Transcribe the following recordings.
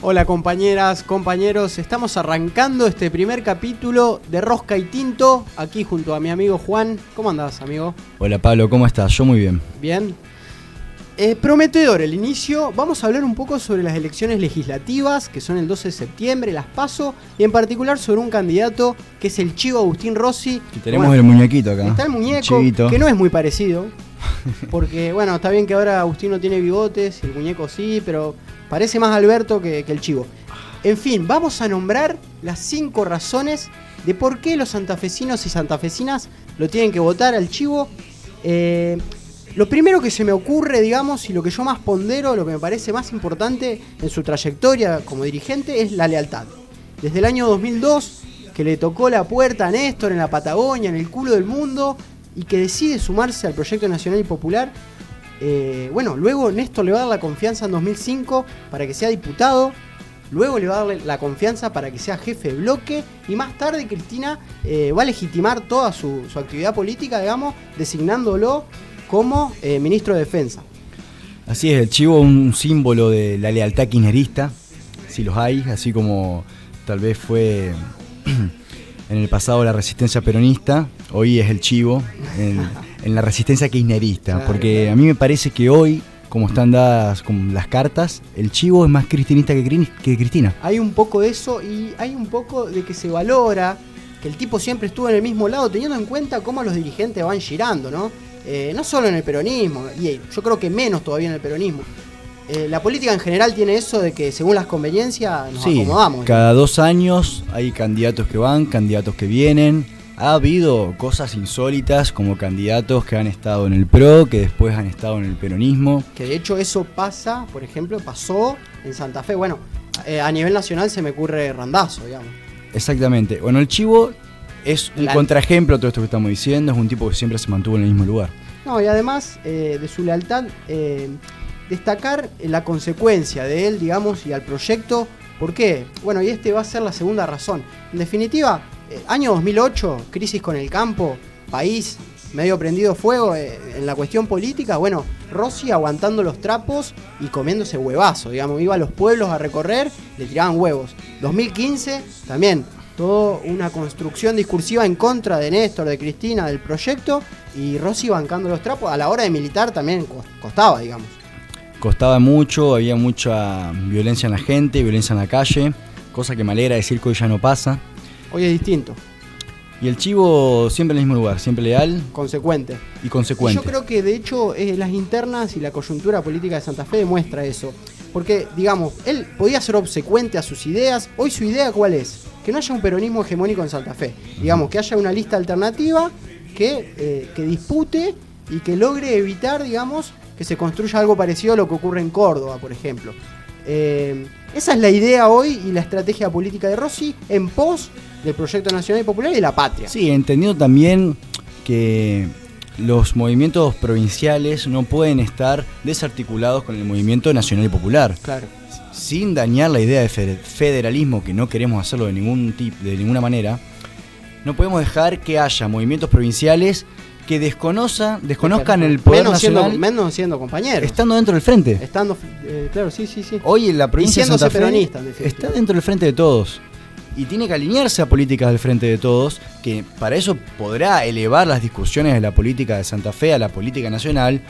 Hola compañeras, compañeros, estamos arrancando este primer capítulo de Rosca y Tinto, aquí junto a mi amigo Juan. ¿Cómo andás, amigo? Hola Pablo, ¿cómo estás? Yo muy bien. Bien. Eh, prometedor el inicio, vamos a hablar un poco sobre las elecciones legislativas, que son el 12 de septiembre, las paso, y en particular sobre un candidato que es el Chivo Agustín Rossi. Y tenemos el muñequito acá. Está el muñeco, que no es muy parecido, porque bueno, está bien que ahora Agustín no tiene bigotes y el muñeco sí, pero Parece más Alberto que, el chivo. En fin, vamos a nombrar las cinco razones de por qué los santafesinos y santafesinas lo tienen que votar al chivo. Eh, lo primero que se me ocurre, digamos, y lo que yo más pondero, lo que me parece más importante en su trayectoria como dirigente es la lealtad. Desde el año 2002, que le tocó la puerta a Néstor en la Patagonia, en el culo del mundo, y que decide sumarse al proyecto nacional y popular, eh, bueno, luego Néstor le va a dar la confianza en 2005 para que sea diputado. Luego le va a dar la confianza para que sea jefe de bloque. Y más tarde Cristina eh, va a legitimar toda su, actividad política, digamos, designándolo como eh, ministro de Defensa. Así es, el chivo un símbolo de la lealtad kirchnerista, si los hay, así como tal vez fue en el pasado la resistencia peronista, hoy es el chivo. en la resistencia kirchnerista, porque a mí me parece que hoy, como están dadas las cartas, el chivo es más cristinista que, que Cristina. Hay un poco de eso y hay un poco de que se valora que el tipo siempre estuvo en el mismo lado, teniendo en cuenta cómo los dirigentes van girando, ¿no? Eh, no solo en el peronismo, y yo creo que menos todavía en el peronismo. Eh, la política en general tiene eso de que según las conveniencias nos sí, acomodamos. Cada dos años hay candidatos que van, candidatos que vienen ha habido cosas insólitas como candidatos que han estado en el PRO, que después han estado en el peronismo. Que de hecho eso pasa, por ejemplo, pasó en Santa Fe. Bueno, eh, a nivel nacional se me ocurre Randazo, digamos. Exactamente. Bueno, el Chivo es un contraejemplo de todo esto que estamos diciendo, es un tipo que siempre se mantuvo en el mismo lugar. No, y además eh, de su lealtad, eh, destacar la consecuencia de él, digamos, y al proyecto. ¿Por qué? Bueno, y este va a ser la segunda razón. En definitiva, eh, año 2008, crisis con el campo, país medio prendido fuego en la cuestión política. Bueno, Rossi aguantando los trapos y comiéndose huevazo, digamos, iba a los pueblos a recorrer, le tiraban huevos. 2015, también, toda una construcción discursiva en contra de Néstor, de Cristina, del proyecto, y Rossi bancando los trapos. A la hora de militar también costaba, digamos. Costaba mucho, había mucha violencia en la gente, violencia en la calle, cosa que me alegra decir que hoy ya no pasa. Hoy es distinto. Y el chivo siempre en el mismo lugar, siempre leal. Consecuente. Y consecuente. yo creo que de hecho eh, las internas y la coyuntura política de Santa Fe demuestra eso. Porque, digamos, él podía ser obsecuente a sus ideas. Hoy su idea cuál es? Que no haya un peronismo hegemónico en Santa Fe. Digamos, que haya una lista alternativa que, eh, que dispute y que logre evitar, digamos, que se construya algo parecido a lo que ocurre en Córdoba, por ejemplo. Eh, esa es la idea hoy y la estrategia política de Rossi en pos del proyecto nacional y popular y de la patria. Sí, entendiendo también que los movimientos provinciales no pueden estar desarticulados con el movimiento nacional y popular. Claro. Sin dañar la idea de federalismo, que no queremos hacerlo de, ningún tipo, de ninguna manera, no podemos dejar que haya movimientos provinciales que desconozcan el poder menos nacional. Siendo, menos siendo compañeros. Estando dentro del frente. Estando, eh, claro, sí, sí, sí. Hoy en la provincia de Santa Fe está dentro del frente de todos. Y tiene que alinearse a políticas del frente de todos, que para eso podrá elevar las discusiones de la política de Santa Fe a la política nacional,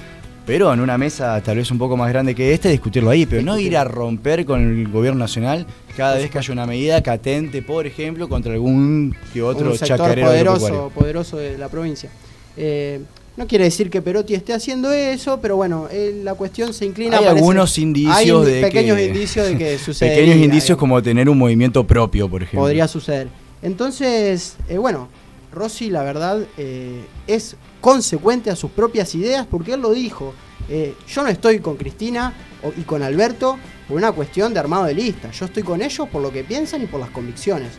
pero en una mesa tal vez un poco más grande que esta, discutirlo ahí, pero no ir a romper con el gobierno nacional cada vez que haya una medida que atente, por ejemplo, contra algún que otro un chacarero poderoso, poderoso de la provincia. Eh, no quiere decir que Perotti esté haciendo eso, pero bueno, eh, la cuestión se inclina. Hay algunos indicios de pequeños indicios de que sucede. Pequeños indicios como tener un movimiento propio, por ejemplo. Podría suceder. Entonces, eh, bueno, Rossi, la verdad, es consecuente a sus propias ideas porque él lo dijo. Yo no estoy con Cristina y con Alberto por una cuestión de armado de lista. Yo estoy con ellos por lo que piensan y por las convicciones.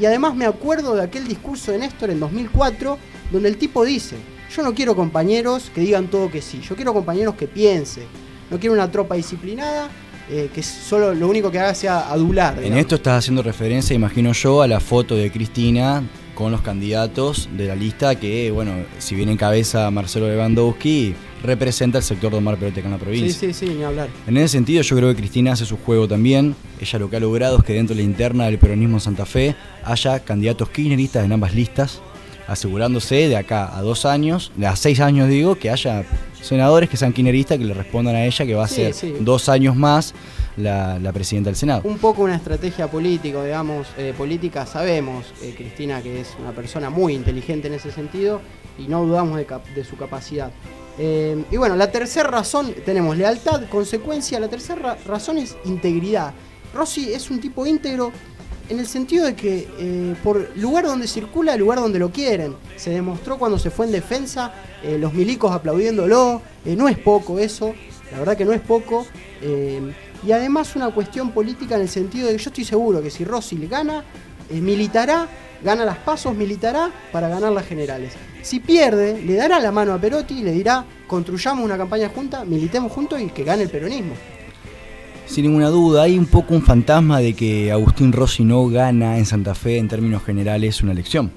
y además me acuerdo de aquel discurso de Néstor en 2004 donde el tipo dice, yo no quiero compañeros que digan todo que sí, yo quiero compañeros que piensen, no quiero una tropa disciplinada eh, que solo lo único que haga sea adular. En esto estás haciendo referencia, imagino yo, a la foto de Cristina con los candidatos de la lista que, bueno, si bien encabeza Marcelo Lewandowski, representa el sector de Omar Perote en la provincia. Sí, sí, sí, ni hablar. En ese sentido, yo creo que Cristina hace su juego también. Ella lo que ha logrado es que dentro de la interna del peronismo en Santa Fe haya candidatos kirchneristas en ambas listas, asegurándose de acá a dos años, de a seis años digo, que haya senadores que sean kirchneristas que le respondan a ella que va a ser dos años más la, presidenta del Senado. Un poco una estrategia política, digamos, eh, política. Sabemos, eh, Cristina, que es una persona muy inteligente en ese sentido y no dudamos de, su capacidad. Eh, y bueno, la tercera razón, tenemos lealtad, consecuencia. La tercera razón es integridad. Rossi es un tipo íntegro en el sentido de que por lugar donde circula, lugar donde lo quieren. Se demostró cuando se fue en defensa, los milicos aplaudiéndolo. no es poco eso, la verdad que no es poco y además una cuestión política en el sentido de que yo estoy seguro que si Rossi le gana, eh, militará, gana las pasos, militará para ganar las generales. Si pierde, le dará la mano a Perotti y le dirá, construyamos una campaña junta, militemos juntos y que gane el peronismo. Sin ninguna duda, hay un poco un fantasma de que Agustín Rossi no gana en Santa Fe en términos generales una elección.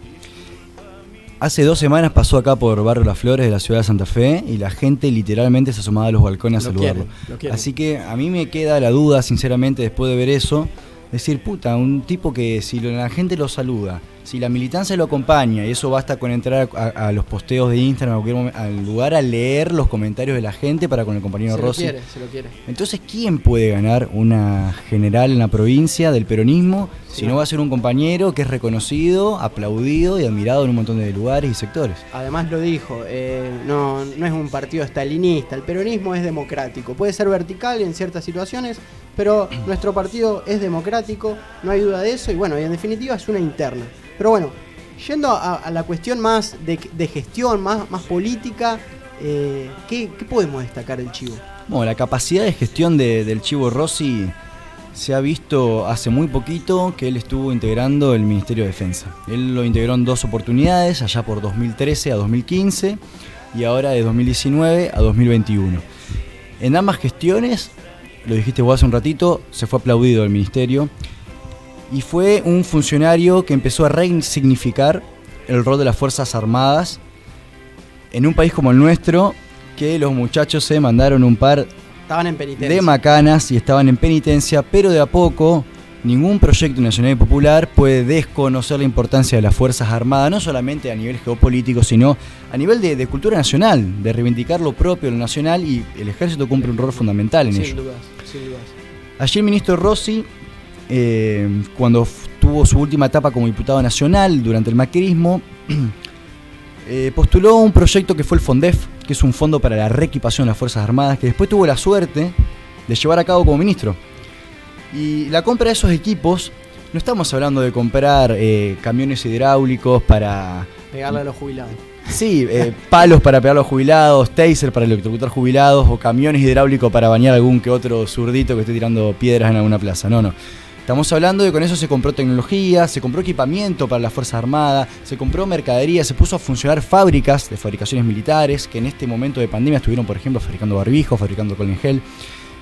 Hace dos semanas pasó acá por Barrio Las Flores de la ciudad de Santa Fe y la gente literalmente se asomaba a los balcones a saludarlo. Así que a mí me queda la duda, sinceramente, después de ver eso, decir, puta, un tipo que si la gente lo saluda, si la militancia lo acompaña, y eso basta con entrar a, los posteos de Instagram al lugar a leer los comentarios de la gente para con el compañero se Rossi. Lo quiere, se lo quiere. Entonces, ¿quién puede ganar una general en la provincia del peronismo si no va a ser un compañero que es reconocido, aplaudido y admirado en un montón de lugares y sectores? Además lo dijo, eh, no, no es un partido estalinista, el peronismo es democrático. Puede ser vertical en ciertas situaciones, pero nuestro partido es democrático, no hay duda de eso, y bueno, y en definitiva es una interna. Pero bueno, yendo a, la cuestión más de, gestión, más, más política, eh, ¿qué, podemos destacar del Chivo? Bueno, la capacidad de gestión del Chivo Rossi se ha visto hace muy poquito que él estuvo integrando el Ministerio de Defensa. Él lo integró en dos oportunidades, allá por 2013 a 2015 y ahora de 2019 a 2021. En ambas gestiones, lo dijiste vos hace un ratito, se fue aplaudido el ministerio y fue un funcionario que empezó a resignificar el rol de las Fuerzas Armadas en un país como el nuestro, que los muchachos se mandaron un par de macanas y estaban en penitencia, pero de a poco ningún proyecto nacional y popular puede desconocer la importancia de las Fuerzas Armadas, no solamente a nivel geopolítico, sino a nivel de, cultura nacional, de reivindicar lo propio, lo nacional, y el ejército cumple un rol fundamental en ello. Allí el ministro Rossi eh, cuando tuvo su última etapa como diputado nacional durante el macrismo, eh, postuló un proyecto que fue el FONDEF, que es un fondo para la reequipación de las Fuerzas Armadas, que después tuvo la suerte de llevar a cabo como ministro. Y la compra de esos equipos, no estamos hablando de comprar eh, camiones hidráulicos para... Pegarle a los jubilados. Sí, palos para pegar a los jubilados, taser para electrocutar jubilados o camiones hidráulicos para bañar algún que otro zurdito que esté tirando piedras en alguna plaza. No, no. Estamos hablando de que con eso se compró tecnología, se compró equipamiento para las Fuerzas Armadas, se compró mercadería, se puso a funcionar fábricas de fabricaciones militares que en este momento de pandemia estuvieron, por ejemplo, fabricando barbijos, fabricando gel.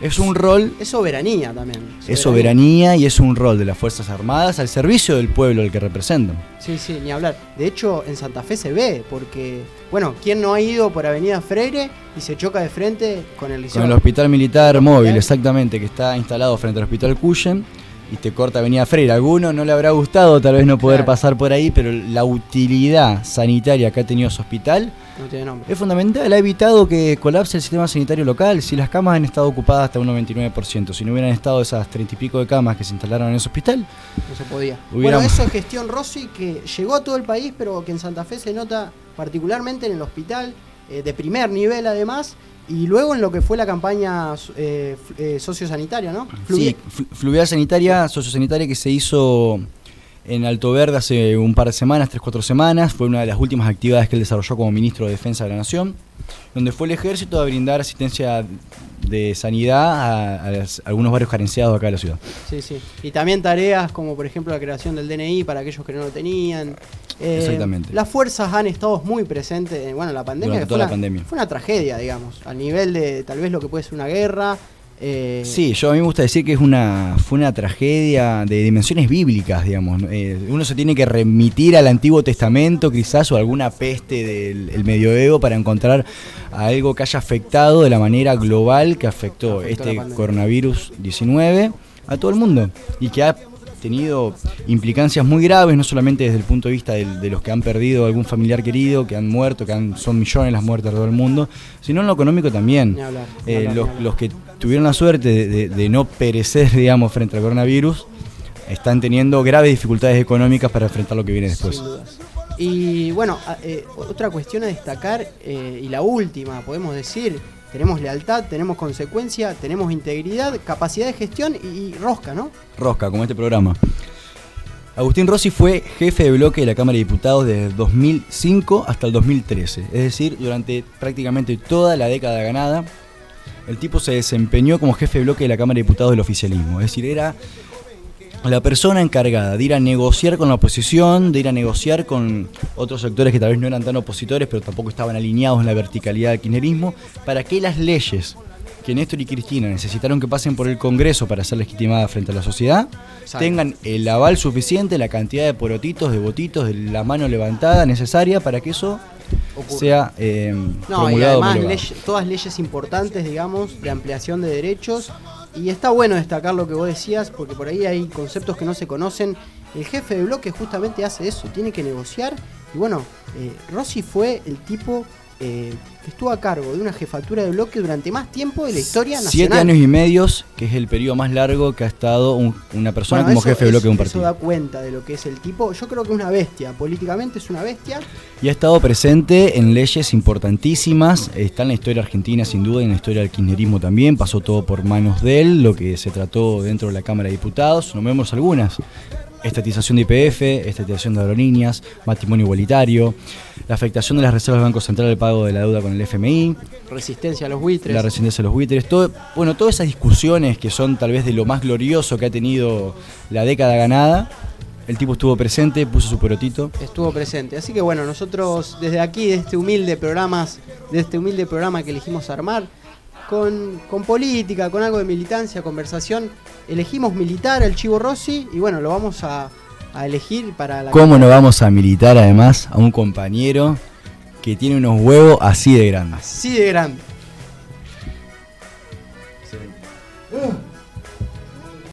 Es un rol. Es soberanía también. Es soberanía y es un rol de las Fuerzas Armadas al servicio del pueblo al que representan. Sí, sí, ni hablar. De hecho, en Santa Fe se ve, porque, bueno, ¿quién no ha ido por Avenida Freire y se choca de frente con el Con el Hospital Militar Móvil, exactamente, que está instalado frente al Hospital Cuyen y te corta Avenida Freire. A alguno no le habrá gustado tal vez no poder pasar por ahí, pero la utilidad sanitaria que ha tenido ese hospital es fundamental. Ha evitado que colapse el sistema sanitario local. Si las camas han estado ocupadas hasta un 99%, si no hubieran estado esas treinta y pico de camas que se instalaron en ese hospital, no se podía. Bueno, eso es gestión Rossi que llegó a todo el país, pero que en Santa Fe se nota particularmente en el hospital, eh, de primer nivel además, y luego en lo que fue la campaña eh, eh, sociosanitaria, ¿no? Sí, fluvial sanitaria, sociosanitaria que se hizo en Alto Verde hace un par de semanas, tres, cuatro semanas. Fue una de las últimas actividades que él desarrolló como ministro de Defensa de la Nación, donde fue el ejército a brindar asistencia de sanidad a, algunos barrios carenciados acá de la ciudad. Sí, sí. Y también tareas como por ejemplo la creación del DNI para aquellos que no lo tenían. Eh, Exactamente. Las fuerzas han estado muy presentes, bueno, la pandemia, fue, la pandemia fue una tragedia, digamos, a nivel de tal vez lo que puede ser una guerra. Eh, sí, yo a mí me gusta decir que es una, fue una tragedia de dimensiones bíblicas, digamos. Eh, uno se tiene que remitir al Antiguo Testamento quizás o alguna peste del medioevo para encontrar algo que haya afectado de la manera global que afectó, este coronavirus 19 a todo el mundo y que ha tenido implicancias muy graves, no solamente desde el punto de vista de, los que han perdido algún familiar querido, que han muerto, que han, son millones las muertes de todo el mundo, sino en lo económico también. Eh, los, que tuvieron la suerte de, no perecer, digamos, frente al coronavirus, están teniendo graves dificultades económicas para enfrentar lo que viene después. Y bueno, eh, otra cuestión a destacar, eh, y la última, podemos decir, tenemos lealtad, tenemos consecuencia, tenemos integridad, capacidad de gestión y, rosca, ¿no? Rosca, como este programa. Agustín Rossi fue jefe de bloque de la Cámara de Diputados desde 2005 hasta el 2013, es decir, durante prácticamente toda la década ganada, el tipo se desempeñó como jefe de bloque de la Cámara de Diputados del oficialismo, es decir, era la persona encargada de ir a negociar con la oposición, de ir a negociar con otros sectores que tal vez no eran tan opositores, pero tampoco estaban alineados en la verticalidad del kirchnerismo, para que las leyes que Néstor y Cristina necesitaron que pasen por el Congreso para ser legitimadas frente a la sociedad, tengan el aval suficiente, la cantidad de porotitos, de votitos, de la mano levantada necesaria para que eso sea eh, no, y además todas leyes importantes, digamos, de ampliación de derechos y está bueno destacar lo que vos decías, porque por ahí hay conceptos que no se conocen. El jefe de bloque justamente hace eso, tiene que negociar. Y bueno, eh, Rossi fue el tipo eh, que estuvo a cargo de una jefatura de bloque durante más tiempo de la historia nacional. Siete años y medio, que es el periodo más largo que ha estado una persona como jefe de bloque de un partido. Eso da cuenta de lo que es el tipo. Yo creo que es una bestia, políticamente es una bestia. Y ha estado presente en leyes importantísimas, está en la historia argentina sin duda, y en la historia del kirchnerismo también, pasó todo por manos de él, lo que se trató dentro de la Cámara de Diputados, nombremos algunas estatización de IPF, estatización de aerolíneas, matrimonio igualitario, la afectación de las reservas del Banco Central al pago de la deuda con el FMI, resistencia a los buitres, la resistencia a los buitres, todo, bueno, todas esas discusiones que son tal vez de lo más glorioso que ha tenido la década ganada. El tipo estuvo presente, puso su perotito. Estuvo presente. Así que bueno, nosotros desde aquí, de este humilde programas, de este humilde programa que elegimos armar, con, con, política, con algo de militancia, conversación. Elegimos militar al Chivo Rossi y bueno, lo vamos a, elegir para la... ¿Cómo no vamos a militar además a un compañero que tiene unos huevos así de grandes? Así de grandes.